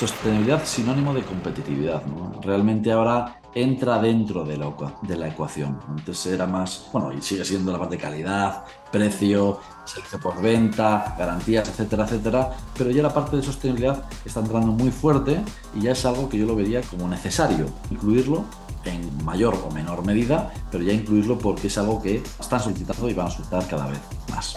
sostenibilidad sinónimo de competitividad. Realmente ahora entra dentro de la, de la ecuación. Antes era más, bueno, y sigue siendo la parte de calidad, precio, servicio por venta, garantías, etcétera, etcétera, pero ya la parte de sostenibilidad está entrando muy fuerte y ya es algo que yo lo vería como necesario incluirlo en mayor o menor medida, pero ya incluirlo porque es algo que están solicitando y van a solicitar cada vez más.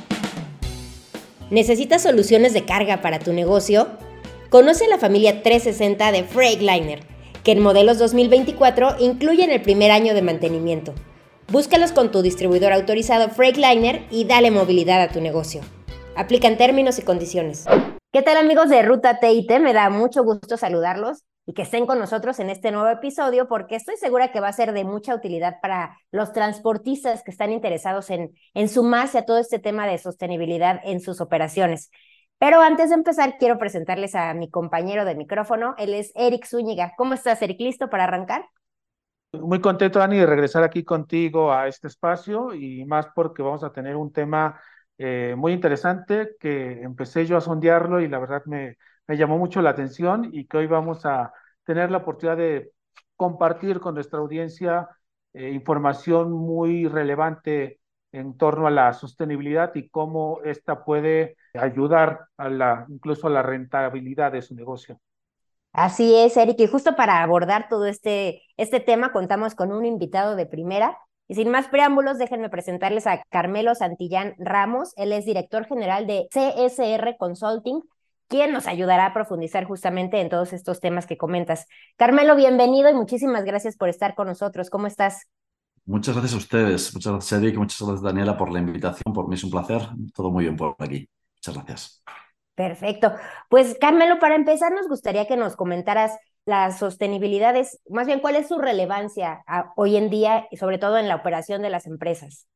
¿Necesitas soluciones de carga para tu negocio? Conoce la familia 360 de Freightliner, que en modelos 2024 incluyen el primer año de mantenimiento. Búscalos con tu distribuidor autorizado Freightliner y dale movilidad a tu negocio. Aplican términos y condiciones. ¿Qué tal amigos de Ruta TIT? Me da mucho gusto saludarlos y que estén con nosotros en este nuevo episodio porque estoy segura que va a ser de mucha utilidad para los transportistas que están interesados en, sumarse a todo este tema de sostenibilidad en sus operaciones. Pero antes de empezar, quiero presentarles a mi compañero de micrófono. Él es Eric Zúñiga. ¿Cómo estás, Eric? ¿Listo para arrancar? Muy contento, Dani, de regresar aquí contigo a este espacio y más porque vamos a tener un tema eh, muy interesante que empecé yo a sondearlo y la verdad me, me llamó mucho la atención y que hoy vamos a tener la oportunidad de compartir con nuestra audiencia eh, información muy relevante en torno a la sostenibilidad y cómo esta puede ayudar a la, incluso a la rentabilidad de su negocio. Así es, Eric, y justo para abordar todo este, este tema contamos con un invitado de primera. Y sin más preámbulos, déjenme presentarles a Carmelo Santillán Ramos. Él es director general de CSR Consulting, quien nos ayudará a profundizar justamente en todos estos temas que comentas. Carmelo, bienvenido y muchísimas gracias por estar con nosotros. ¿Cómo estás? Muchas gracias a ustedes, muchas gracias Eric, muchas gracias Daniela por la invitación, por mí es un placer, todo muy bien por aquí. Muchas gracias. Perfecto. Pues Carmelo, para empezar nos gustaría que nos comentaras las sostenibilidades, más bien cuál es su relevancia hoy en día, sobre todo en la operación de las empresas.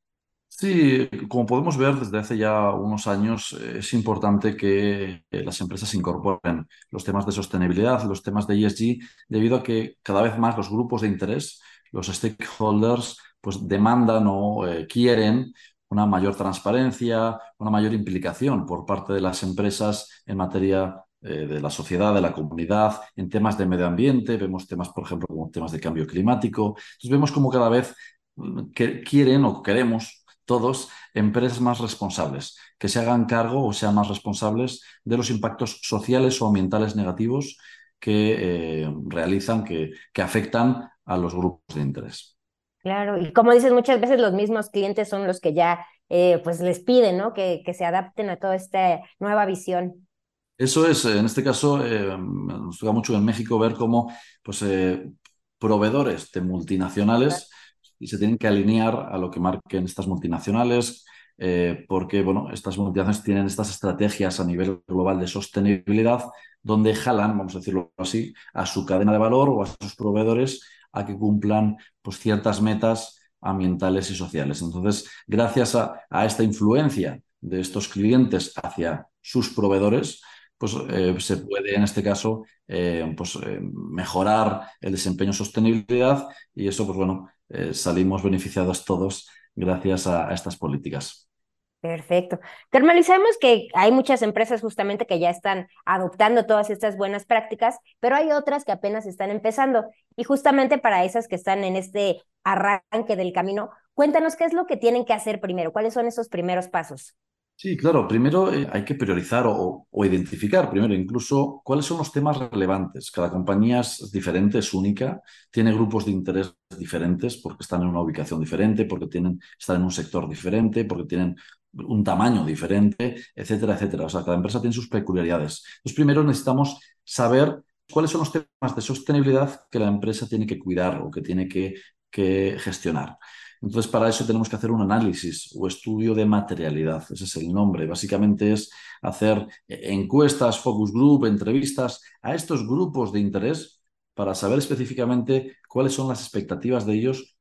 Sí, como podemos ver desde hace ya unos años, eh, es importante que las empresas incorporen los temas de sostenibilidad, los temas de ESG, debido a que cada vez más los grupos de interés, los stakeholders, pues demandan o eh, quieren una mayor transparencia, una mayor implicación por parte de las empresas en materia eh, de la sociedad, de la comunidad, en temas de medio ambiente, vemos temas, por ejemplo, como temas de cambio climático. Entonces vemos como cada vez mm, quieren o queremos todos empresas más responsables, que se hagan cargo o sean más responsables de los impactos sociales o ambientales negativos que eh, realizan, que, que afectan a los grupos de interés. Claro, y como dices, muchas veces los mismos clientes son los que ya eh, pues les piden, ¿no? Que, que, se adapten a toda esta nueva visión. Eso es, en este caso, eh, nos toca mucho en México ver cómo pues, proveedores de multinacionales y se tienen que alinear a lo que marquen estas multinacionales, eh, porque bueno, estas multinacionales tienen estas estrategias a nivel global de sostenibilidad, donde jalan, vamos a decirlo así, a su cadena de valor o a sus proveedores a que cumplan pues, ciertas metas ambientales y sociales. Entonces, gracias a, esta influencia de estos clientes hacia sus proveedores, pues eh, se puede en este caso eh, pues, mejorar el desempeño sostenibilidad y eso, pues bueno, eh, salimos beneficiados todos gracias a, estas políticas. Perfecto. Carmelo, sabemos que hay muchas empresas justamente que ya están adoptando todas estas buenas prácticas, pero hay otras que apenas están empezando. Y justamente para esas que están en este arranque del camino, cuéntanos qué es lo que tienen que hacer primero, cuáles son esos primeros pasos. Sí, claro. Primero eh, hay que priorizar o, identificar, primero incluso, cuáles son los temas relevantes. Cada compañía es diferente, es única, tiene grupos de interés diferentes porque están en una ubicación diferente, porque tienen, están en un sector diferente, porque tienen un tamaño diferente, etcétera, etcétera. O sea, cada empresa tiene sus peculiaridades. Entonces, primero necesitamos saber cuáles son los temas de sostenibilidad que la empresa tiene que cuidar o que tiene que, que gestionar. Entonces, para eso tenemos que hacer un análisis o estudio de materialidad. Ese es el nombre. Básicamente es hacer encuestas, focus group, entrevistas a estos grupos de interés para saber específicamente cuáles son las expectativas de ellos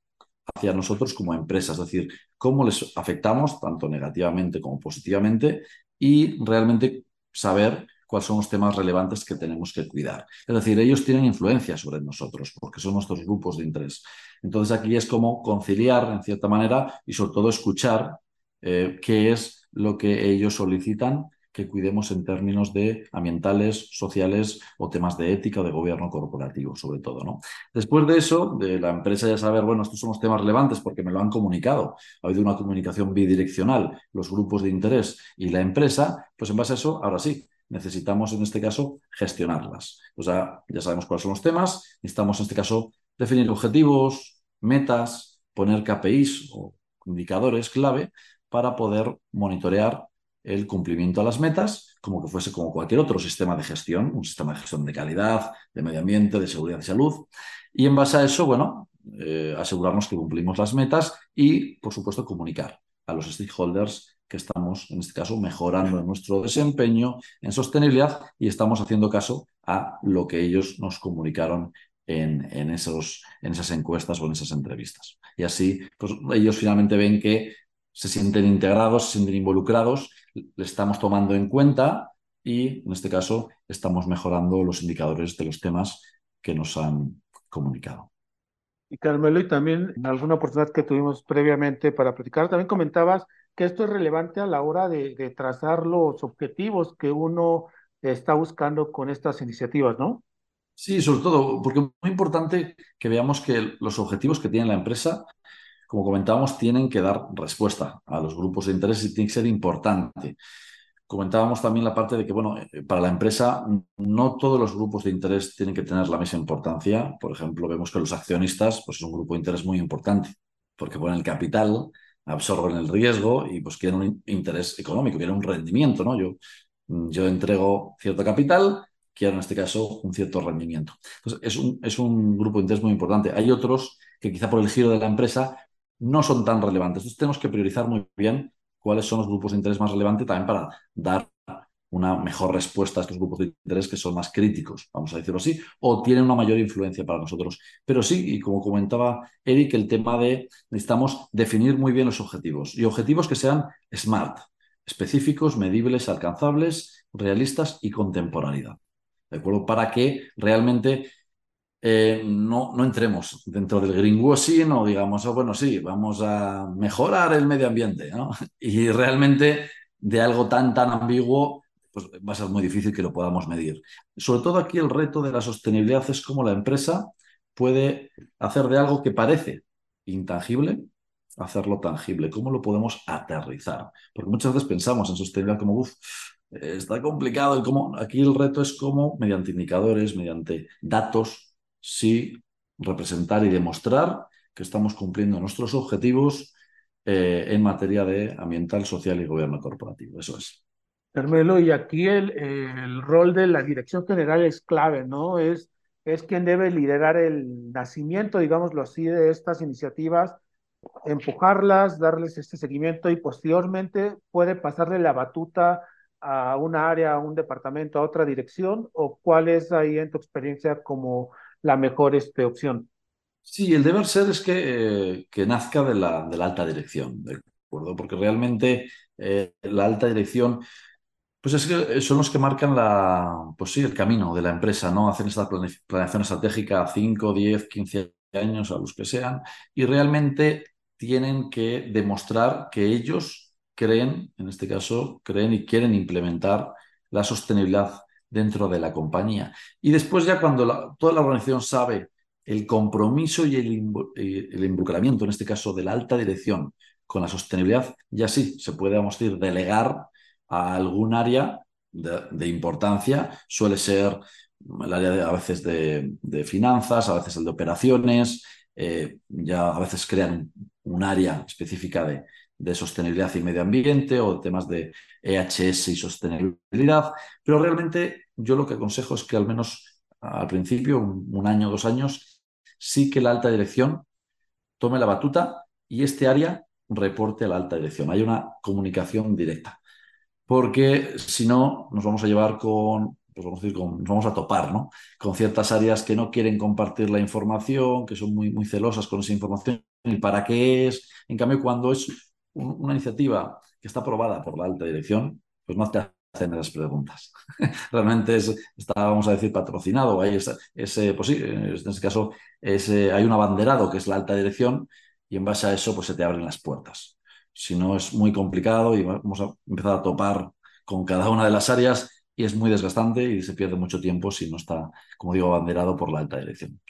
hacia nosotros como empresa, es decir, cómo les afectamos tanto negativamente como positivamente y realmente saber cuáles son los temas relevantes que tenemos que cuidar. Es decir, ellos tienen influencia sobre nosotros porque son nuestros grupos de interés. Entonces aquí es como conciliar en cierta manera y sobre todo escuchar eh, qué es lo que ellos solicitan que cuidemos en términos de ambientales, sociales o temas de ética o de gobierno corporativo, sobre todo. ¿no? Después de eso, de la empresa ya saber, bueno, estos son los temas relevantes porque me lo han comunicado, ha habido una comunicación bidireccional, los grupos de interés y la empresa, pues en base a eso, ahora sí, necesitamos en este caso gestionarlas. O sea, ya sabemos cuáles son los temas, necesitamos en este caso definir objetivos, metas, poner KPIs o indicadores clave para poder monitorear el cumplimiento a las metas, como que fuese como cualquier otro sistema de gestión, un sistema de gestión de calidad, de medio ambiente, de seguridad y salud. Y en base a eso, bueno, eh, asegurarnos que cumplimos las metas y, por supuesto, comunicar a los stakeholders que estamos, en este caso, mejorando nuestro desempeño en sostenibilidad y estamos haciendo caso a lo que ellos nos comunicaron en, en, esos, en esas encuestas o en esas entrevistas. Y así, pues ellos finalmente ven que se sienten integrados, se sienten involucrados, le estamos tomando en cuenta y, en este caso, estamos mejorando los indicadores de los temas que nos han comunicado. Y Carmelo, y también en alguna oportunidad que tuvimos previamente para platicar, también comentabas que esto es relevante a la hora de, trazar los objetivos que uno está buscando con estas iniciativas, ¿no? Sí, sobre todo, porque es muy importante que veamos que los objetivos que tiene la empresa, como comentábamos, tienen que dar respuesta a los grupos de interés y tiene que ser importante. Comentábamos también la parte de que, bueno, eh, para la empresa no todos los grupos de interés tienen que tener la misma importancia. Por ejemplo, vemos que los accionistas pues, es un grupo de interés muy importante, porque ponen el capital, absorben el riesgo y pues quieren un interés económico, quieren un rendimiento, ¿no? Yo, yo entrego cierto capital, quiero en este caso un cierto rendimiento. Entonces, es un, es un grupo de interés muy importante. Hay otros que quizá por el giro de la empresa no son tan relevantes. Entonces tenemos que priorizar muy bien cuáles son los grupos de interés más relevantes también para dar una mejor respuesta a estos grupos de interés que son más críticos, vamos a decirlo así, o tienen una mayor influencia para nosotros. Pero sí, y como comentaba Eric, el tema de necesitamos definir muy bien los objetivos y objetivos que sean SMART, específicos, medibles, alcanzables, realistas y contemporaneidad. ¿De acuerdo? Para que realmente eh, no, no, entremos dentro del greenwashing o digamos, oh, bueno, sí, vamos a mejorar el medio ambiente, ¿no? Y realmente de algo tan, tan ambiguo pues va a ser muy difícil que lo podamos medir. Sobre todo aquí el reto de la sostenibilidad es cómo la empresa puede hacer de algo que parece intangible, hacerlo tangible, cómo lo podemos aterrizar. Porque muchas veces pensamos en sostenibilidad como, uff, está complicado, cómo, aquí el reto es cómo, mediante indicadores, mediante datos, sí representar y demostrar que estamos cumpliendo nuestros objetivos eh, en materia de ambiental, social y gobierno corporativo. Eso es. Carmelo, y aquí el, el, rol de la dirección general es clave, ¿no? Es, es quien debe liderar el nacimiento, digámoslo así, de estas iniciativas, empujarlas, darles este seguimiento y posteriormente puede pasarle la batuta a una área, a un departamento, a otra dirección, o cuál es ahí en tu experiencia como la mejor este, opción? Sí, el deber ser es que, eh, que nazca de la, de la alta dirección, ¿de acuerdo? Porque realmente eh, la alta dirección pues es que son los que marcan la, pues sí, el camino de la empresa, ¿no? Hacen esta planeación estratégica a 5, 10, 15 años, a los que sean, y realmente tienen que demostrar que ellos creen, en este caso, creen y quieren implementar la sostenibilidad dentro de la compañía. Y después ya cuando toda la organización sabe el compromiso y el, el, involucramiento, en este caso de la alta dirección, con la sostenibilidad, ya sí se puede, vamos a decir, delegar a algún área de, importancia, suele ser el área de, a veces de, finanzas, a veces el de operaciones, eh, ya a veces crean un área específica de, sostenibilidad y medio ambiente o temas de EHS y sostenibilidad, pero realmente yo lo que aconsejo es que al menos al principio, un, un año, dos años, sí que la alta dirección tome la batuta y este área reporte a la alta dirección. Hay una comunicación directa. Porque si no, nos vamos a llevar con, pues vamos a decir, nos vamos a topar, ¿no? Con ciertas áreas que no quieren compartir la información, que son muy, muy celosas con esa información y para qué es. En cambio, cuando es una iniciativa que está aprobada por la alta dirección, pues no te hacen esas preguntas. Realmente es, está, vamos a decir, patrocinado. Hay ese, pues sí, en este caso hay un abanderado que es la alta dirección y en base a eso pues se te abren las puertas. Si no es muy complicado y vamos a empezar a topar con cada una de las áreas y es muy desgastante y se pierde mucho tiempo si no está, como digo, abanderado por la alta dirección.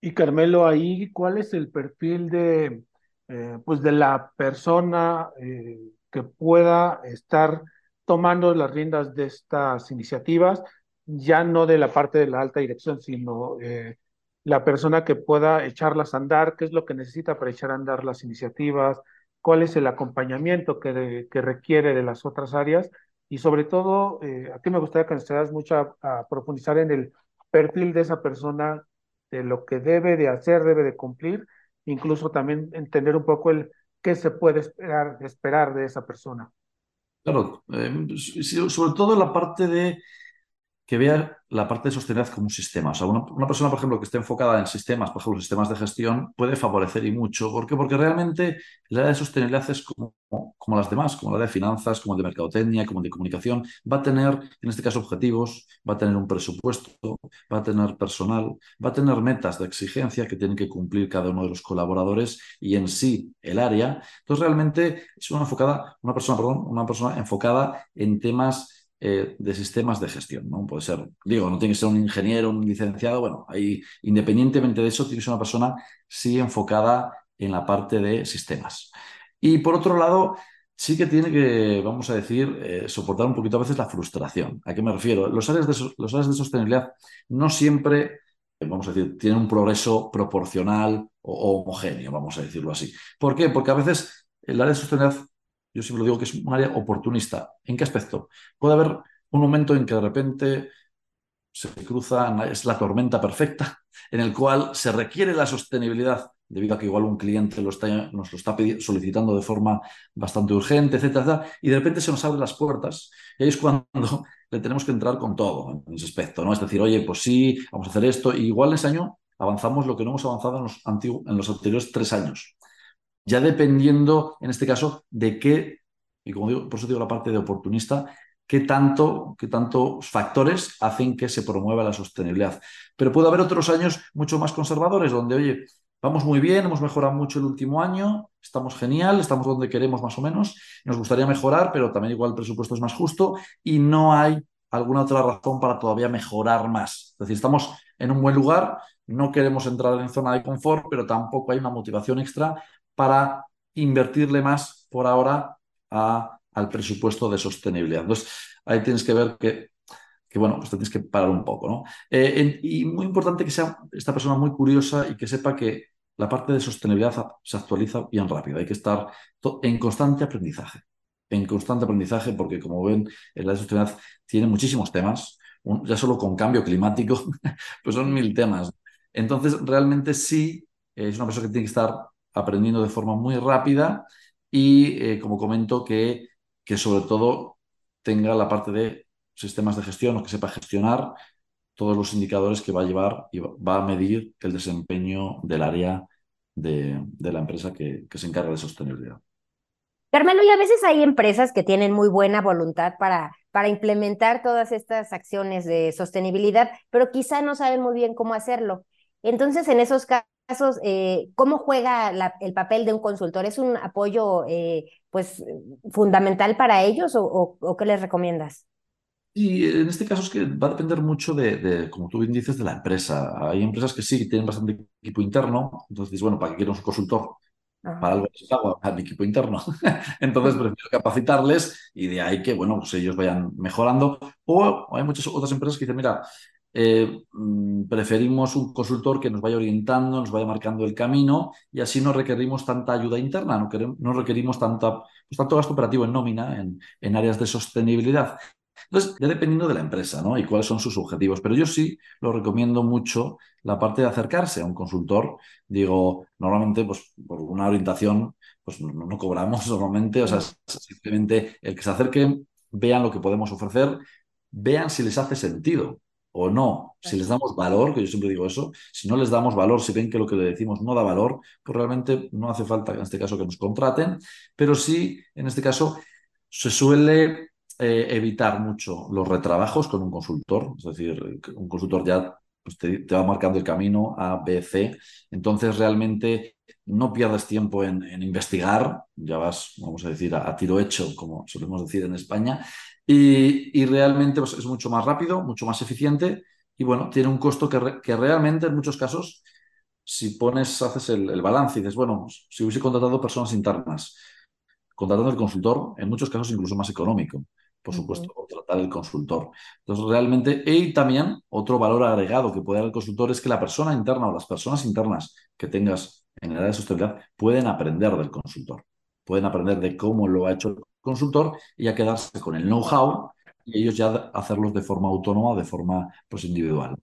Y Carmelo, ahí, ¿cuál es el perfil de, eh, pues de la persona eh, que pueda estar tomando las riendas de estas iniciativas, ya no de la parte de la alta dirección, sino eh, la persona que pueda echarlas a andar, qué es lo que necesita para echar a andar las iniciativas, cuál es el acompañamiento que, requiere de las otras áreas y sobre todo, eh, aquí me gustaría que nos das mucho a, profundizar en el perfil de esa persona, de lo que debe de hacer, debe de cumplir, incluso también entender un poco el qué se puede esperar, esperar de esa persona. Claro, eh, sobre todo la parte de que vea la parte de sostenibilidad como un sistema. O sea, una, persona, por ejemplo, que esté enfocada en sistemas, por ejemplo, sistemas de gestión, puede favorecer y mucho. ¿Por qué? Porque realmente el área de sostenibilidad es como, las demás, como la de finanzas, como el de mercadotecnia, como el de comunicación. Va a tener, en este caso, objetivos, va a tener un presupuesto, va a tener personal, va a tener metas de exigencia que tienen que cumplir cada uno de los colaboradores y en sí el área. Entonces, realmente es una, enfocada, una persona, perdón, una persona enfocada en temas eh, de sistemas de gestión. ¿no? Puede ser, digo, no tiene que ser un ingeniero, un licenciado, bueno, ahí, independientemente de eso, tiene que ser una persona sí enfocada en la parte de sistemas. Y por otro lado, sí que tiene que, vamos a decir, eh, soportar un poquito a veces la frustración. ¿A qué me refiero? Los áreas de, los áreas de sostenibilidad no siempre, vamos a decir, tienen un progreso proporcional o, homogéneo, vamos a decirlo así. ¿Por qué? Porque a veces el área de sostenibilidad yo siempre digo que es un área oportunista. ¿En qué aspecto? Puede haber un momento en que de repente se cruza, es la tormenta perfecta, en el cual se requiere la sostenibilidad debido a que igual un cliente lo está, nos lo está solicitando de forma bastante urgente, etcétera, y de repente se nos abren las puertas y ahí es cuando le tenemos que entrar con todo en ese aspecto, ¿no? Es decir, oye, pues sí, vamos a hacer esto, y igual ese año avanzamos lo que no hemos avanzado en los, en los anteriores tres años ya dependiendo, en este caso, de qué, y como por eso digo la parte de oportunista, qué tanto, qué tantos factores hacen que se promueva la sostenibilidad. Pero puede haber otros años mucho más conservadores, donde, oye, vamos muy bien, hemos mejorado mucho el último año, estamos genial, estamos donde queremos más o menos, nos gustaría mejorar, pero también igual el presupuesto es más justo y no hay alguna otra razón para todavía mejorar más. Es decir, estamos en un buen lugar, no queremos entrar en zona de confort, pero tampoco hay una motivación extra para invertirle más por ahora al presupuesto de sostenibilidad. Entonces, ahí tienes que ver que, bueno, pues tienes que parar un poco, ¿no? Eh, y muy importante que sea esta persona muy curiosa y que sepa que la parte de sostenibilidad se actualiza bien rápido. Hay que estar en constante aprendizaje. En constante aprendizaje, porque como ven, la sostenibilidad tiene muchísimos temas. ya solo con cambio climático, pues son mil temas. Entonces, realmente sí, es una persona que tiene que estar aprendiendo de forma muy rápida y, eh, como comento, que, que sobre todo tenga la parte de sistemas de gestión o que sepa gestionar todos los indicadores que va a llevar y va a medir el desempeño del área de, la empresa que, que, se encarga de sostenibilidad. Carmelo, y a veces hay empresas que tienen muy buena voluntad para, para implementar todas estas acciones de sostenibilidad, pero quizá no saben muy bien cómo hacerlo. Entonces, en esos casos, casos, eh, ¿cómo juega el papel de un consultor? ¿Es un apoyo eh, pues, fundamental para ellos o, qué les recomiendas? Y en este caso es que va a depender mucho de, como tú bien dices, de la empresa. Hay empresas que sí tienen bastante equipo interno, entonces bueno, ¿para qué quiero un consultor? Para algo que hago a mi equipo interno. entonces prefiero capacitarles y de ahí que, bueno, pues ellos vayan mejorando. O hay muchas otras empresas que dicen, mira, eh, mm, preferimos un consultor que nos vaya orientando, nos vaya marcando el camino y así no requerimos tanta ayuda interna, no, queremos, no requerimos tanta, pues, tanto gasto operativo en nómina, en, en, áreas de sostenibilidad. Entonces, ya dependiendo de la empresa, ¿no? Y cuáles son sus objetivos. Pero yo sí lo recomiendo mucho la parte de acercarse a un consultor. Digo, normalmente, pues, por una orientación, pues no, no cobramos normalmente. O sea, simplemente el que se acerquen, vean lo que podemos ofrecer, vean si les hace sentido o no, si les damos valor, que yo siempre digo eso, si no les damos valor, si ven que lo que le decimos no da valor, pues realmente no hace falta en este caso que nos contraten, pero sí, en este caso, se suele eh, evitar mucho los retrabajos con un consultor, es decir, un consultor ya pues, te, va marcando el camino A, B, C, entonces realmente no pierdes tiempo en, investigar, ya vas, vamos a decir, a, tiro hecho, como solemos decir en España, y, realmente pues, es mucho más rápido, mucho más eficiente y bueno, tiene un costo que, que realmente en muchos casos, si pones, haces el, balance y dices, bueno, si hubiese contratado personas internas, contratando el consultor, en muchos casos incluso más económico, por supuesto, contratar el consultor. Entonces, realmente, y también otro valor agregado que puede dar el consultor es que la persona interna o las personas internas que tengas en el área de sostenibilidad pueden aprender del consultor, pueden aprender de cómo lo ha hecho el consultor y ya quedarse con el know-how y ellos ya hacerlos de forma autónoma, de forma pues, individual.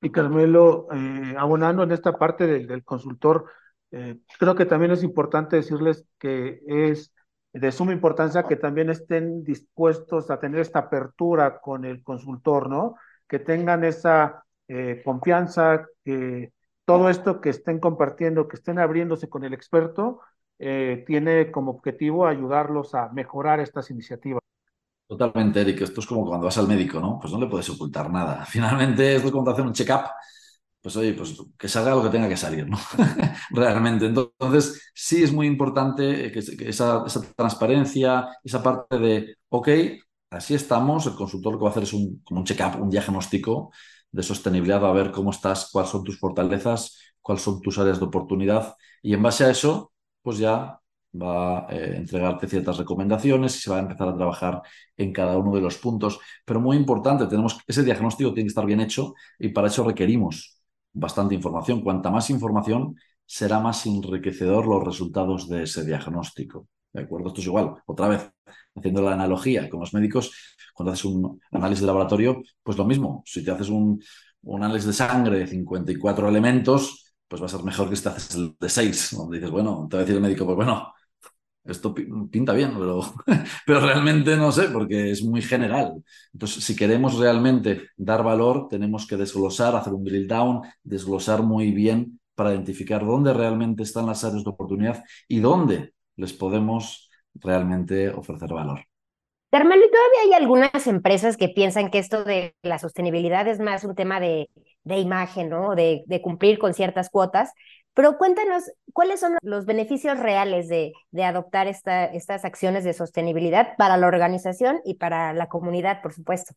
Y Carmelo, eh, abonando en esta parte del, consultor, eh, creo que también es importante decirles que es de suma importancia que también estén dispuestos a tener esta apertura con el consultor, ¿no? Que tengan esa eh, confianza, que todo esto que estén compartiendo, que estén abriéndose con el experto, eh, tiene como objetivo ayudarlos a mejorar estas iniciativas. Totalmente, Eric. Esto es como cuando vas al médico, ¿no? Pues no le puedes ocultar nada. Finalmente es como hacer un check-up. Pues oye, pues que salga lo que tenga que salir, ¿no? Realmente. Entonces, sí es muy importante que, esa, transparencia, esa parte de, ok, así estamos, el consultor lo que va a hacer es como un check-up, un diagnóstico de sostenibilidad, a ver cómo estás, cuáles son tus fortalezas, cuáles son tus áreas de oportunidad. Y en base a eso, pues ya va a eh, entregarte ciertas recomendaciones y se va a empezar a trabajar en cada uno de los puntos. Pero muy importante, tenemos ese diagnóstico tiene que estar bien hecho y para eso requerimos bastante información. Cuanta más información, será más enriquecedor los resultados de ese diagnóstico. ¿De acuerdo? Esto es igual. Otra vez, haciendo la analogía con los médicos, cuando haces un análisis de laboratorio, pues lo mismo. Si te haces un, análisis de sangre de 54 elementos, pues va a ser mejor que si te haces el de 6, donde dices, bueno, te va a decir el médico, pues bueno, esto pinta bien, pero, pero realmente no sé, porque es muy general. Entonces, si queremos realmente dar valor, tenemos que desglosar, hacer un drill down, desglosar muy bien para identificar dónde realmente están las áreas de oportunidad y dónde les podemos realmente ofrecer valor. Carmelo, ¿y todavía hay algunas empresas que piensan que esto de la sostenibilidad es más un tema de, imagen, ¿no? De, cumplir con ciertas cuotas. Pero cuéntanos, ¿cuáles son los beneficios reales de, adoptar estas acciones de sostenibilidad para la organización y para la comunidad, por supuesto?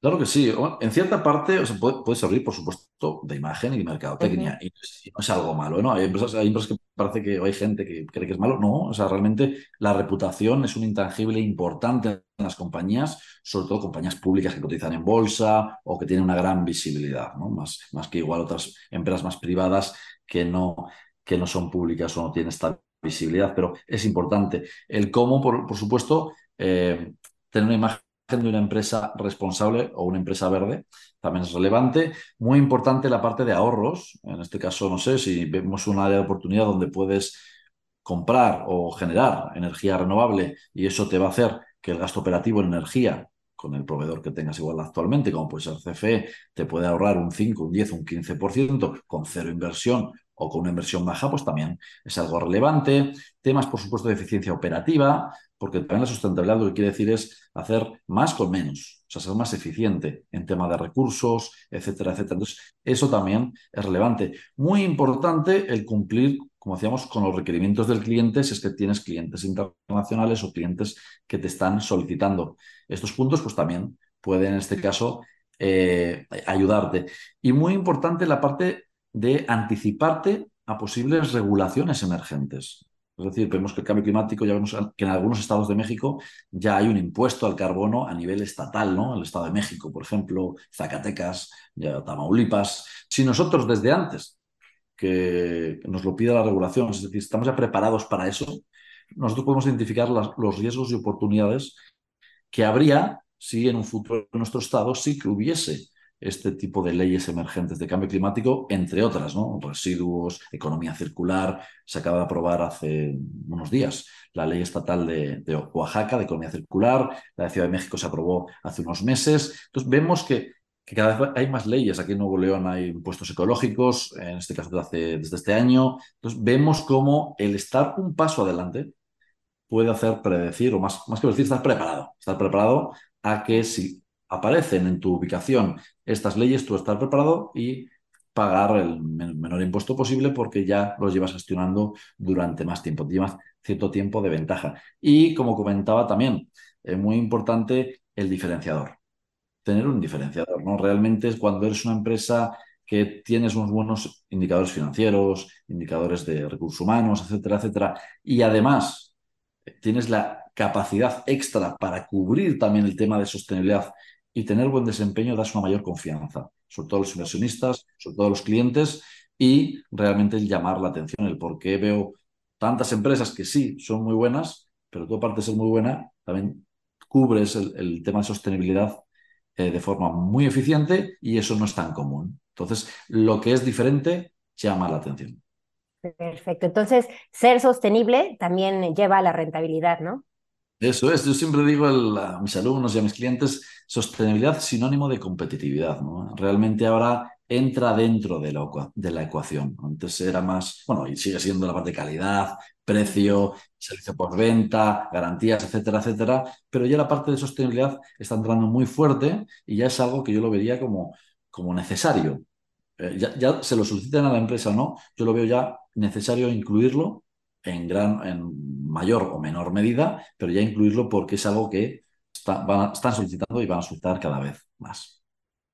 Claro que sí. En cierta parte o sea, puede, servir, por supuesto, de imagen y de mercadotecnia. y, no es algo malo. ¿no? Hay, empresas, hay empresas que parece que hay gente que cree que es malo. No, o sea, realmente la reputación es un intangible importante en las compañías, sobre todo compañías públicas que cotizan en bolsa o que tienen una gran visibilidad, ¿no? más, más que igual otras empresas más privadas que no, que no son públicas o no tienen esta visibilidad. Pero es importante. El cómo, por, por supuesto, eh, tener una imagen de una empresa responsable o una empresa verde también es relevante. Muy importante la parte de ahorros. En este caso, no sé, si vemos un área de oportunidad donde puedes comprar o generar energía renovable y eso te va a hacer que el gasto operativo en energía con el proveedor que tengas igual actualmente, como puede ser CFE, te puede ahorrar un 5, un 10, un 15% con cero inversión o con una inversión baja, pues también es algo relevante. Temas, por supuesto, de eficiencia operativa, porque también la sustentabilidad lo que quiere decir es hacer más con menos, o sea, ser más eficiente en tema de recursos, etcétera, etcétera. Entonces, eso también es relevante. Muy importante el cumplir, como decíamos, con los requerimientos del cliente si es que tienes clientes internacionales o clientes que te están solicitando. Estos puntos, pues también pueden, en este caso, eh, ayudarte. Y muy importante la parte de anticiparte a posibles regulaciones emergentes. Es decir, vemos que el cambio climático, ya vemos que en algunos estados de México ya hay un impuesto al carbono a nivel estatal, ¿no? El estado de México, por ejemplo, Zacatecas, Tamaulipas. Si nosotros desde antes que nos lo pida la regulación, es decir, estamos ya preparados para eso, nosotros podemos identificar los riesgos y oportunidades que habría si en un futuro en nuestro Estado sí que hubiese este tipo de leyes emergentes de cambio climático, entre otras, ¿no? Residuos, economía circular. Se acaba de aprobar hace unos días la ley estatal de, Oaxaca de economía circular, la de Ciudad de México se aprobó hace unos meses. Entonces vemos que, cada vez hay más leyes. Aquí en Nuevo León hay impuestos ecológicos, en este caso desde, desde este año. Entonces vemos cómo el estar un paso adelante puede hacer predecir, o más, más que decir, estar preparado. Estar preparado a que si aparecen en tu ubicación estas leyes, tú estás preparado y pagar el menor impuesto posible porque ya los llevas gestionando durante más tiempo, llevas cierto tiempo de ventaja. Y como comentaba también, es muy importante el diferenciador, tener un diferenciador, ¿no? Realmente es cuando eres una empresa que tienes unos buenos indicadores financieros, indicadores de recursos humanos, etcétera, etcétera, y además tienes la capacidad extra para cubrir también el tema de sostenibilidad y tener buen desempeño das una mayor confianza, sobre todo los inversionistas, sobre todo los clientes y realmente el llamar la atención, el por qué veo tantas empresas que sí son muy buenas, pero tú aparte de ser muy buena, también cubres el, tema de sostenibilidad eh, de forma muy eficiente y eso no es tan común. Entonces, lo que es diferente llama la atención. Perfecto. Entonces, ser sostenible también lleva a la rentabilidad, ¿no? Eso es, yo siempre digo a mis alumnos y a mis clientes, sostenibilidad sinónimo de competitividad. ¿no? Realmente ahora entra dentro de la, de la ecuación. Antes era más, bueno, y sigue siendo la parte de calidad, precio, servicio por venta, garantías, etcétera, etcétera, pero ya la parte de sostenibilidad está entrando muy fuerte y ya es algo que yo lo vería como, como necesario. Eh, ya, ya, se lo solicitan a la empresa no, yo lo veo ya necesario incluirlo en, gran, en mayor o menor medida, pero ya incluirlo porque es algo que están solicitando y van a solicitar cada vez más.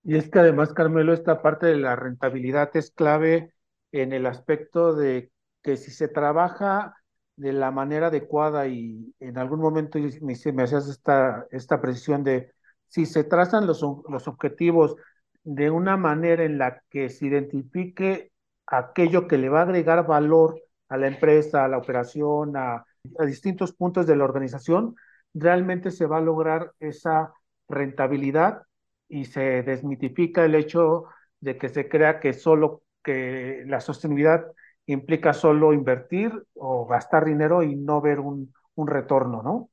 Y es que además, Carmelo, esta parte de la rentabilidad es clave en el aspecto de que si se trabaja de la manera adecuada y en algún momento me, me hacías esta, esta precisión de si se trazan los, los objetivos de una manera en la que se identifique aquello que le va a agregar valor a la empresa, a la operación, a, distintos puntos de la organización, realmente se va a lograr esa rentabilidad y se desmitifica el hecho de que se crea que solo que la sostenibilidad implica solo invertir o gastar dinero y no ver un, un retorno, ¿no?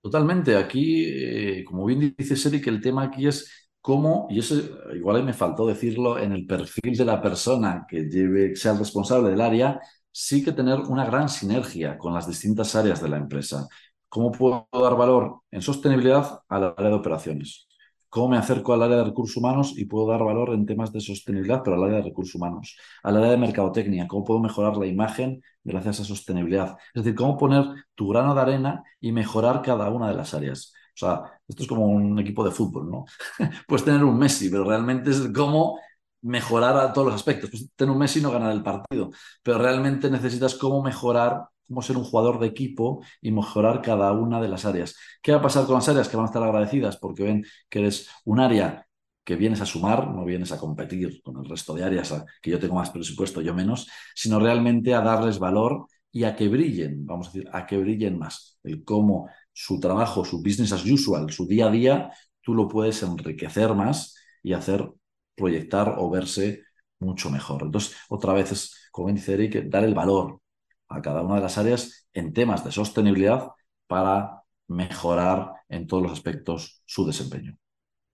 Totalmente. Aquí, eh, como bien dice Eric, el tema aquí es cómo, y eso igual me faltó decirlo en el perfil de la persona que lleve, sea el responsable del área, sí que tener una gran sinergia con las distintas áreas de la empresa. ¿Cómo puedo dar valor en sostenibilidad al área de operaciones? ¿Cómo me acerco al área de recursos humanos y puedo dar valor en temas de sostenibilidad, pero al área de recursos humanos? Al área de mercadotecnia, ¿cómo puedo mejorar la imagen gracias a sostenibilidad? Es decir, cómo poner tu grano de arena y mejorar cada una de las áreas. O sea, esto es como un equipo de fútbol, ¿no? Puedes tener un Messi, pero realmente es cómo mejorar a todos los aspectos. Pues tener un Messi no ganar el partido, pero realmente necesitas cómo mejorar, cómo ser un jugador de equipo y mejorar cada una de las áreas. ¿Qué va a pasar con las áreas que van a estar agradecidas porque ven que eres un área que vienes a sumar, no vienes a competir con el resto de áreas, que yo tengo más presupuesto, yo menos, sino realmente a darles valor y a que brillen, vamos a decir, a que brillen más. El cómo su trabajo, su business as usual, su día a día, tú lo puedes enriquecer más y hacer proyectar o verse mucho mejor. Entonces, otra vez es, como dice Eric, dar el valor a cada una de las áreas en temas de sostenibilidad para mejorar en todos los aspectos su desempeño.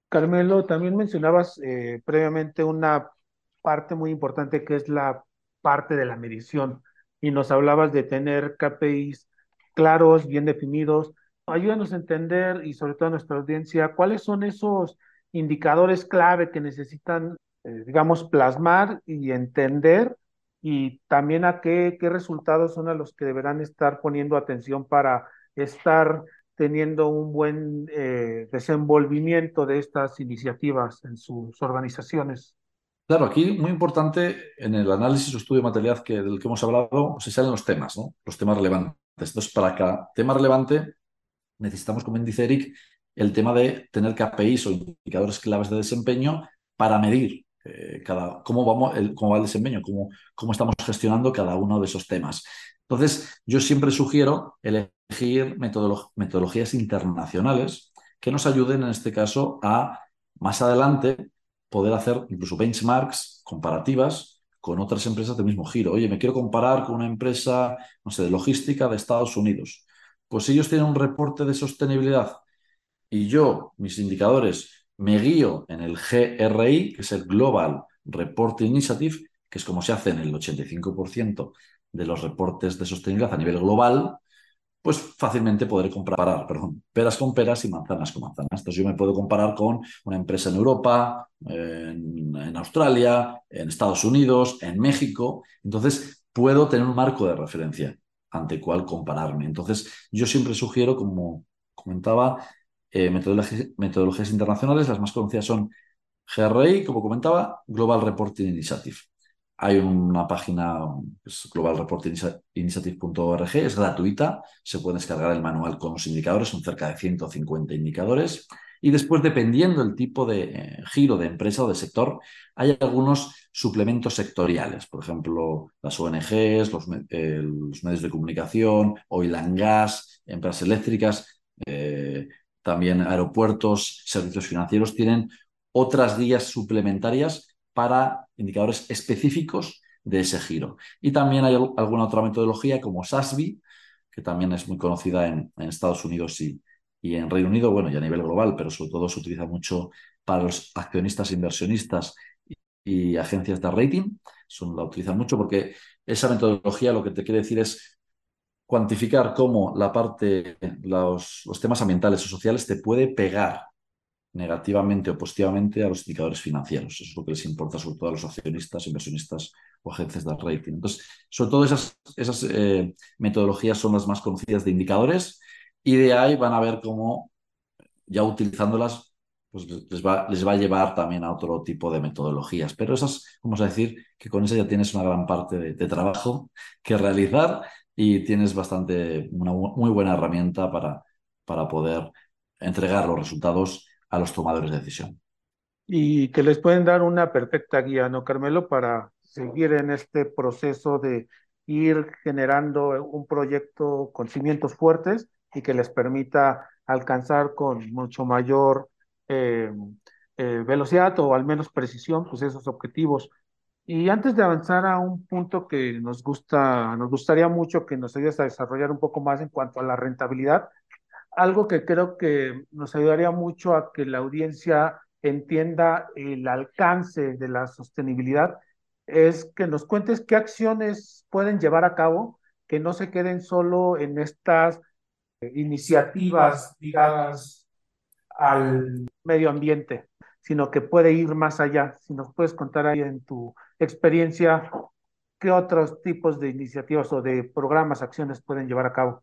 Carmelo, también mencionabas eh, previamente una parte muy importante que es la parte de la medición y nos hablabas de tener KPIs claros, bien definidos. Ayúdanos a entender y sobre todo a nuestra audiencia cuáles son esos indicadores clave que necesitan, eh, digamos, plasmar y entender y también a qué, qué resultados son a los que deberán estar poniendo atención para estar teniendo un buen eh, desenvolvimiento de estas iniciativas en sus organizaciones. Claro, aquí muy importante en el análisis o estudio de materialidad que, del que hemos hablado, se salen los temas, ¿no? Los temas relevantes. Entonces, para cada tema relevante, necesitamos, como dice Eric, el tema de tener KPIs o indicadores claves de desempeño para medir eh, cada, cómo, vamos, el, cómo va el desempeño, cómo, cómo estamos gestionando cada uno de esos temas. Entonces, yo siempre sugiero elegir metodologías internacionales que nos ayuden en este caso a más adelante poder hacer incluso benchmarks comparativas con otras empresas del mismo giro. Oye, me quiero comparar con una empresa, no sé, de logística de Estados Unidos. Pues si ellos tienen un reporte de sostenibilidad y yo, mis indicadores, me guío en el GRI, que es el Global Report Initiative, que es como se hace en el 85% de los reportes de sostenibilidad a nivel global, pues fácilmente podré comparar, peras con peras y manzanas con manzanas. Entonces yo me puedo comparar con una empresa en Europa, en, en, Australia, en Estados Unidos, en México. Entonces puedo tener un marco de referencia ante cuál compararme. Entonces yo siempre sugiero, como comentaba, eh, metodologías, metodologías internacionales. Las más conocidas son GRI, como comentaba, Global Reporting Initiative. Hay una página, es globalreportinginitiative.org, es gratuita, se puede descargar el manual con los indicadores, son cerca de 150 indicadores. Y después, dependiendo del tipo de eh, giro de empresa o de sector, hay algunos suplementos sectoriales. Por ejemplo, las ONGs, los, eh, los medios de comunicación, oil and gas, empresas eléctricas, también aeropuertos, servicios financieros, tienen otras guías suplementarias para indicadores específicos de ese giro. Y también hay alguna otra metodología como SASB, que también es muy conocida en, Estados Unidos y, y, en Reino Unido, bueno, y a nivel global, pero sobre todo se utiliza mucho para los accionistas, inversionistas y, agencias de rating. Son, la utilizan mucho porque esa metodología lo que te quiere decir es cuantificar cómo la parte, los, los temas ambientales o sociales te puede pegar negativamente o positivamente a los indicadores financieros. Eso es lo que les importa sobre todo a los accionistas, inversionistas o agencias de rating. Entonces, sobre todo esas, esas eh, metodologías son las más conocidas de indicadores y de ahí van a ver cómo ya utilizándolas pues les va, les va a llevar también a otro tipo de metodologías. Pero esas, vamos a decir, que con eso ya tienes una gran parte de, de trabajo que realizar y tienes bastante, una muy buena herramienta para, para poder entregar los resultados a los tomadores de decisión. Y que les pueden dar una perfecta guía, ¿no, Carmelo? Para seguir en este proceso de ir generando un proyecto con cimientos fuertes y que les permita alcanzar con mucho mayor eh, eh, velocidad o al menos precisión pues esos objetivos. Y antes de avanzar a un punto que nos gusta, nos gustaría mucho que nos ayudes a desarrollar un poco más en cuanto a la rentabilidad, algo que creo que nos ayudaría mucho a que la audiencia entienda el alcance de la sostenibilidad es que nos cuentes qué acciones pueden llevar a cabo que no se queden solo en estas eh, iniciativas ligadas al medio ambiente, sino que puede ir más allá. Si nos puedes contar ahí en tu experiencia, ¿qué otros tipos de iniciativas o de programas, acciones pueden llevar a cabo?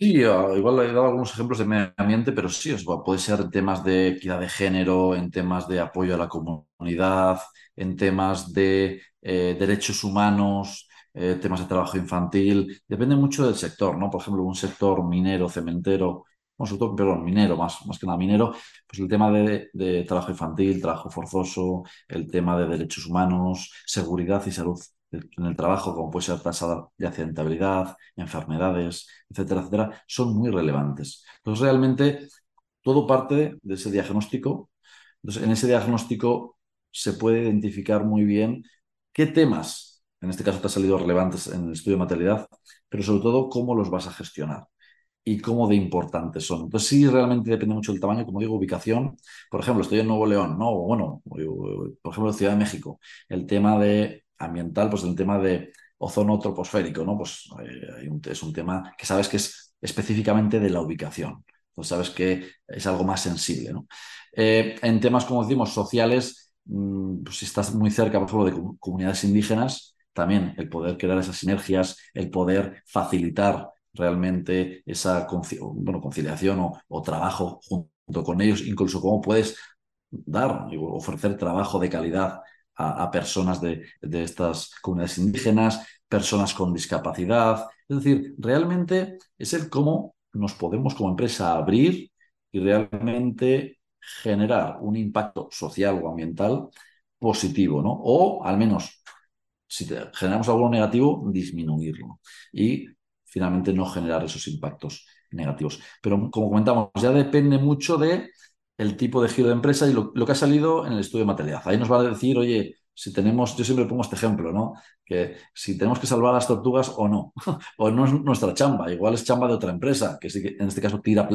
Sí, ah, igual he dado algunos ejemplos de medio ambiente, pero sí, puede ser en temas de equidad de género, en temas de apoyo a la comunidad, en temas de eh, derechos humanos, eh, temas de trabajo infantil. Depende mucho del sector, ¿no? Por ejemplo, un sector minero, cementero, sobre todo, perdón, minero, más, más que nada minero, pues el tema de, de trabajo infantil, trabajo forzoso, el tema de derechos humanos, seguridad y salud en el trabajo, como puede ser tasa de accidentabilidad, enfermedades, etcétera, etcétera, son muy relevantes. Entonces, realmente, todo parte de ese diagnóstico. Entonces, en ese diagnóstico se puede identificar muy bien qué temas, en este caso te han salido relevantes en el estudio de materialidad, pero sobre todo cómo los vas a gestionar y cómo de importantes son. Entonces, sí, realmente depende mucho del tamaño, como digo, ubicación. Por ejemplo, estoy en Nuevo León, ¿no? Bueno, por ejemplo, Ciudad de México. El tema de ambiental, pues el tema de ozono troposférico, ¿no? Pues eh, es un tema que sabes que es específicamente de la ubicación. Entonces sabes que es algo más sensible. Eh, en temas, como decimos, sociales, mm, pues si estás muy cerca, por ejemplo, de comunidades indígenas, también el poder crear esas sinergias, el poder facilitar realmente esa bueno, conciliación o, trabajo junto con ellos, incluso cómo puedes dar ofrecer trabajo de calidad a, personas de, estas comunidades indígenas, personas con discapacidad. Es decir, realmente es el cómo nos podemos como empresa abrir y realmente generar un impacto social o ambiental positivo, ¿no? O al menos, si generamos algo negativo, disminuirlo. Y finalmente no generar esos impactos negativos. Pero como comentamos, ya depende mucho de el tipo de giro de empresa y lo, que ha salido en el estudio de materialidad. Ahí nos va a decir, oye, si tenemos, yo siempre pongo este ejemplo, ¿no? Que si tenemos que salvar las tortugas o no, o no es nuestra chamba, igual es chamba de otra empresa, que en este caso tira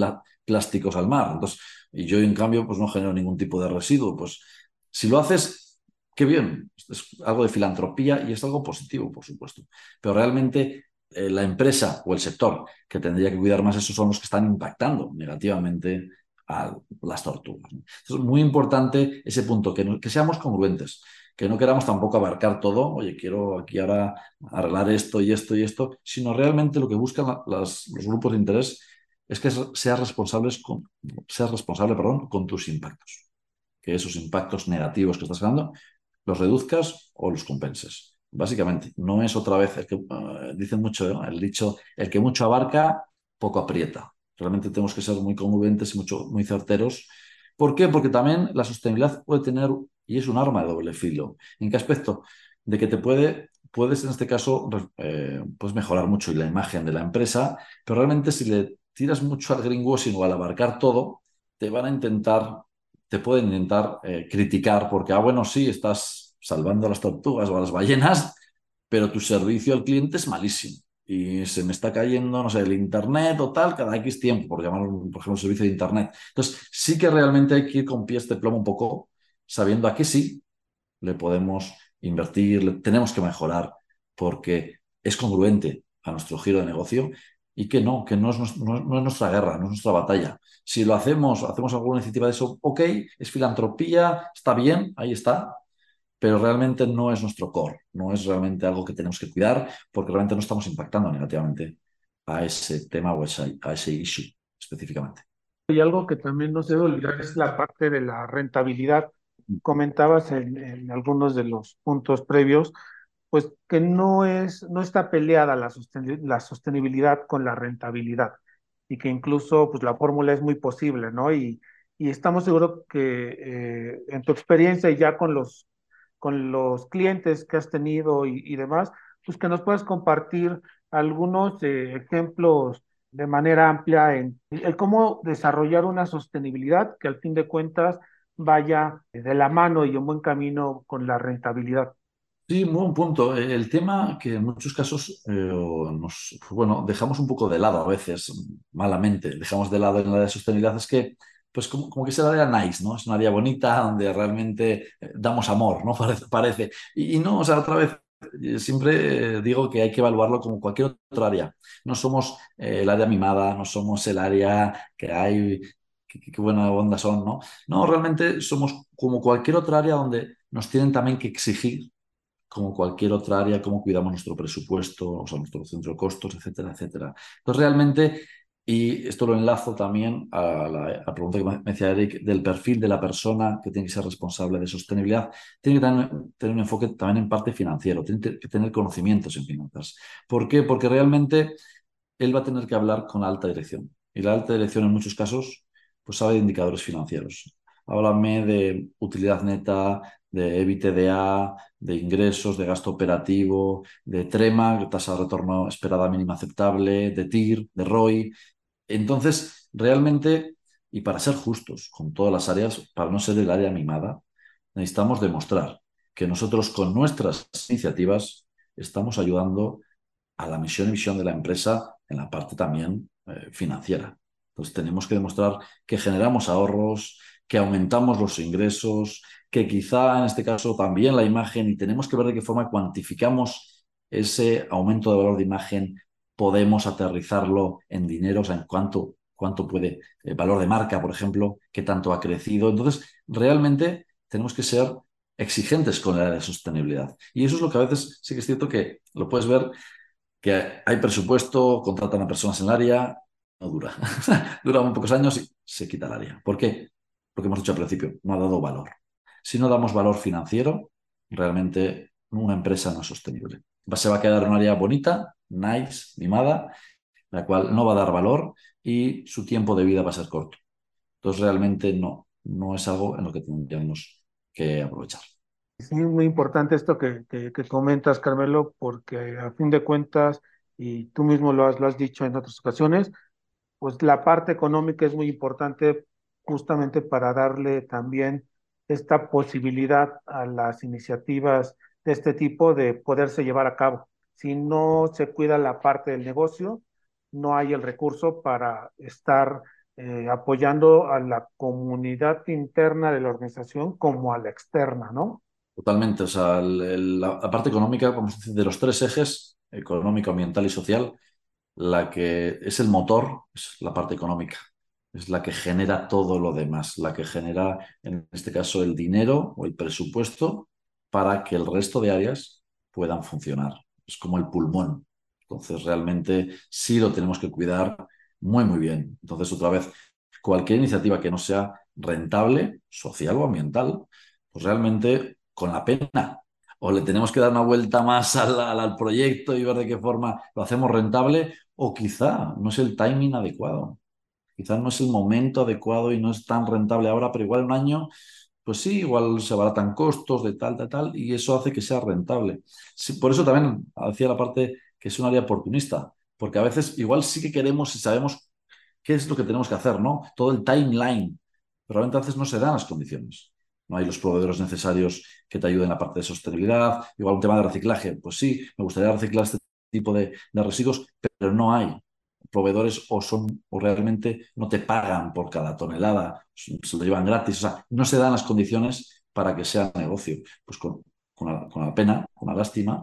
plásticos al mar. Entonces, y yo en cambio, pues no genero ningún tipo de residuo. Pues si lo haces, qué bien, es algo de filantropía y es algo positivo, por supuesto. Pero realmente eh, la empresa o el sector que tendría que cuidar más eso son los que están impactando negativamente a las tortugas. Es muy importante ese punto, que, seamos congruentes, que no queramos tampoco abarcar todo, oye, quiero aquí ahora arreglar esto y esto y esto, sino realmente lo que buscan los grupos de interés es que seas, responsables con, seas responsable perdón, con tus impactos, que esos impactos negativos que estás ganando los reduzcas o los compenses. Básicamente, no es otra vez, el que, eh, dicen mucho, el dicho, el que mucho abarca, poco aprieta. Realmente tenemos que ser muy congruentes y mucho, muy certeros. ¿Por qué? Porque también la sostenibilidad puede tener, y es un arma de doble filo. ¿En qué aspecto? De que te puede, puedes en este caso, eh, puedes mejorar mucho la imagen de la empresa, pero realmente si le tiras mucho al greenwashing o al abarcar todo, te van a intentar, te pueden intentar eh, criticar porque, ah, bueno, sí, estás salvando a las tortugas o a las ballenas, pero tu servicio al cliente es malísimo y se me está cayendo, no sé, el Internet o tal, cada X tiempo, por llamarlo, por ejemplo, servicio de Internet. Entonces, sí que realmente hay que ir con pies de plomo un poco, sabiendo a qué sí le podemos invertir, tenemos que mejorar, porque es congruente a nuestro giro de negocio y que no, que no es, no, es, nuestra guerra, no es nuestra batalla. Si lo hacemos, hacemos alguna iniciativa de eso, ok, es filantropía, está bien, ahí está, pero realmente no es nuestro core, no es realmente algo que tenemos que cuidar porque realmente no estamos impactando negativamente a ese tema o a ese issue específicamente. Y algo que también no se debe olvidar es la parte de la rentabilidad. Mm. Comentabas en, algunos de los puntos previos, pues que no, es, no está peleada la, la sostenibilidad con la rentabilidad y que incluso pues la fórmula es muy posible, ¿no? Y, y estamos seguros que eh, en tu experiencia y ya con los con los clientes que has tenido y, demás, pues que nos puedas compartir algunos eh, ejemplos de manera amplia en el cómo desarrollar una sostenibilidad que al fin de cuentas vaya de la mano y en buen camino con la rentabilidad. Sí, muy buen punto. El tema que en muchos casos eh, nos, bueno, dejamos un poco de lado a veces, malamente, dejamos de lado en la de sostenibilidad es que pues como, que es el área nice, ¿no? Es una área bonita donde realmente eh, damos amor, ¿no? Parece. Y, no, o sea, otra vez, eh, siempre digo que hay que evaluarlo como cualquier otra área. No somos eh, el área mimada, no somos el área que hay, qué buena onda son, ¿no? No, realmente somos como cualquier otra área donde nos tienen también que exigir como cualquier otra área, cómo cuidamos nuestro presupuesto, o sea, nuestro centro de costos, etcétera, etcétera. Entonces, realmente y esto lo enlazo también a la, pregunta que me decía Eric del perfil de la persona que tiene que ser responsable de sostenibilidad. Tiene que tener, un enfoque también en parte financiero, tiene que tener conocimientos en finanzas. ¿Por qué? Porque realmente él va a tener que hablar con la alta dirección. Y la alta dirección en muchos casos pues sabe de indicadores financieros. Háblame de utilidad neta, de EBITDA, de ingresos, de gasto operativo, de TREMA, tasa de retorno esperada mínima aceptable, de TIR, de ROI. Entonces, realmente, y para ser justos con todas las áreas, para no ser el área mimada, necesitamos demostrar que nosotros con nuestras iniciativas estamos ayudando a la misión y visión de la empresa en la parte también eh, financiera. Entonces tenemos que demostrar que generamos ahorros, que aumentamos los ingresos, que quizá en este caso también la imagen, y tenemos que ver de qué forma cuantificamos ese aumento de valor de imagen podemos aterrizarlo en dinero, o sea, en cuánto, cuánto puede, el eh, valor de marca, por ejemplo, qué tanto ha crecido. Entonces, realmente tenemos que ser exigentes con la sostenibilidad. Y eso es lo que a veces sí que es cierto que lo puedes ver, que hay presupuesto, contratan a personas en el área, no dura. dura muy pocos años y se quita el área. ¿Por qué? Porque hemos dicho al principio, no ha dado valor. Si no damos valor financiero, realmente una empresa no es sostenible. Se va a quedar un área bonita, nice, mimada, la cual no va a dar valor y su tiempo de vida va a ser corto. Entonces realmente no, no es algo en lo que tendríamos que aprovechar. Es muy importante esto que, que, comentas, Carmelo, porque a fin de cuentas, y tú mismo lo has, lo has dicho en otras ocasiones, pues la parte económica es muy importante justamente para darle también esta posibilidad a las iniciativas de este tipo de poderse llevar a cabo. Si no se cuida la parte del negocio, no hay el recurso para estar eh, apoyando a la comunidad interna de la organización como a la externa, ¿no? Totalmente, o sea, la, parte económica, como se dice, de los tres ejes, económico, ambiental y social, la que es el motor es la parte económica, es la que genera todo lo demás, la que genera, en este caso, el dinero o el presupuesto para que el resto de áreas puedan funcionar. Es como el pulmón. Entonces, realmente sí lo tenemos que cuidar muy, muy bien. Entonces, otra vez, cualquier iniciativa que no sea rentable, social o ambiental, pues realmente con la pena. O le tenemos que dar una vuelta más al, proyecto y ver de qué forma lo hacemos rentable, o quizá no es el timing adecuado. Quizá no es el momento adecuado y no es tan rentable ahora, pero igual un año, pues sí, igual se abaratan costos de tal, de tal, y eso hace que sea rentable. por eso también hacía la parte que es un área oportunista, porque a veces igual sí que queremos y sabemos qué es lo que tenemos que hacer, ¿no? Todo el timeline, pero realmente a veces no se dan las condiciones no hay los proveedores necesarios que te ayuden en la parte de sostenibilidad, igual un tema de reciclaje, pues sí, me gustaría reciclar este tipo de, residuos, pero no hay proveedores o son o realmente no te pagan por cada tonelada, se lo llevan gratis, o sea, no se dan las condiciones para que sea negocio. Pues con, la, pena, con la lástima,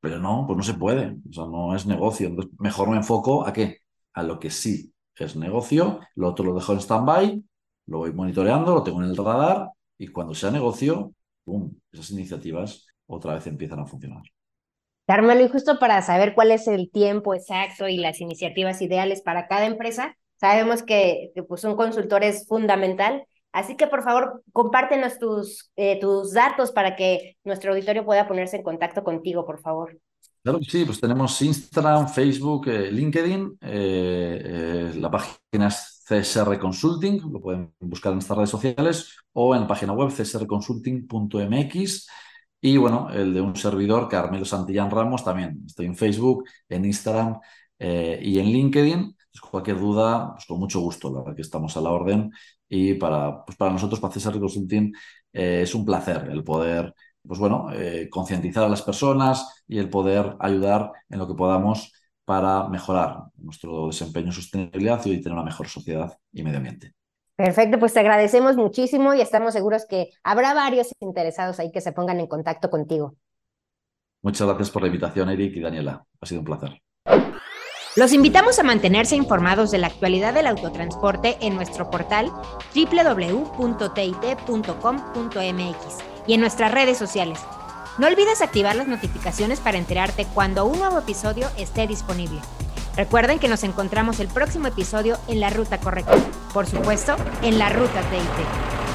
pero no, pues no se puede, o sea, no es negocio. Entonces, mejor me enfoco a qué? A lo que sí es negocio, lo otro lo dejo en stand-by, lo voy monitoreando, lo tengo en el radar y cuando sea negocio, esas iniciativas otra vez empiezan a funcionar. Carmelo, y justo para saber cuál es el tiempo exacto y las iniciativas ideales para cada empresa, sabemos que, pues, un consultor es fundamental. Así que por favor, compártenos tus, eh, tus datos para que nuestro auditorio pueda ponerse en contacto contigo, por favor. Claro que sí, pues tenemos Instagram, Facebook, eh, LinkedIn, eh, la página es CSR Consulting, lo pueden buscar en estas redes sociales o en la página web csrconsulting.mx. Y bueno, el de un servidor, Carmelo Santillán Ramos, también estoy en Facebook, en Instagram eh, y en LinkedIn. Cualquier duda, pues con mucho gusto, la verdad que estamos a la orden. Y para, pues para nosotros, para CSR Consulting, eh, es un placer el poder pues bueno, eh, concientizar a las personas y el poder ayudar en lo que podamos para mejorar nuestro desempeño en sostenibilidad y tener una mejor sociedad y medio ambiente. Perfecto, pues te agradecemos muchísimo y estamos seguros que habrá varios interesados ahí que se pongan en contacto contigo. Muchas gracias por la invitación, Eric y Daniela. Ha sido un placer. Los invitamos a mantenerse informados de la actualidad del autotransporte en nuestro portal www.tit.com.mx y en nuestras redes sociales no olvides activar las notificaciones para enterarte cuando un nuevo episodio esté disponible. Recuerden que nos encontramos el próximo episodio en la ruta correcta, por supuesto, en la ruta TIT.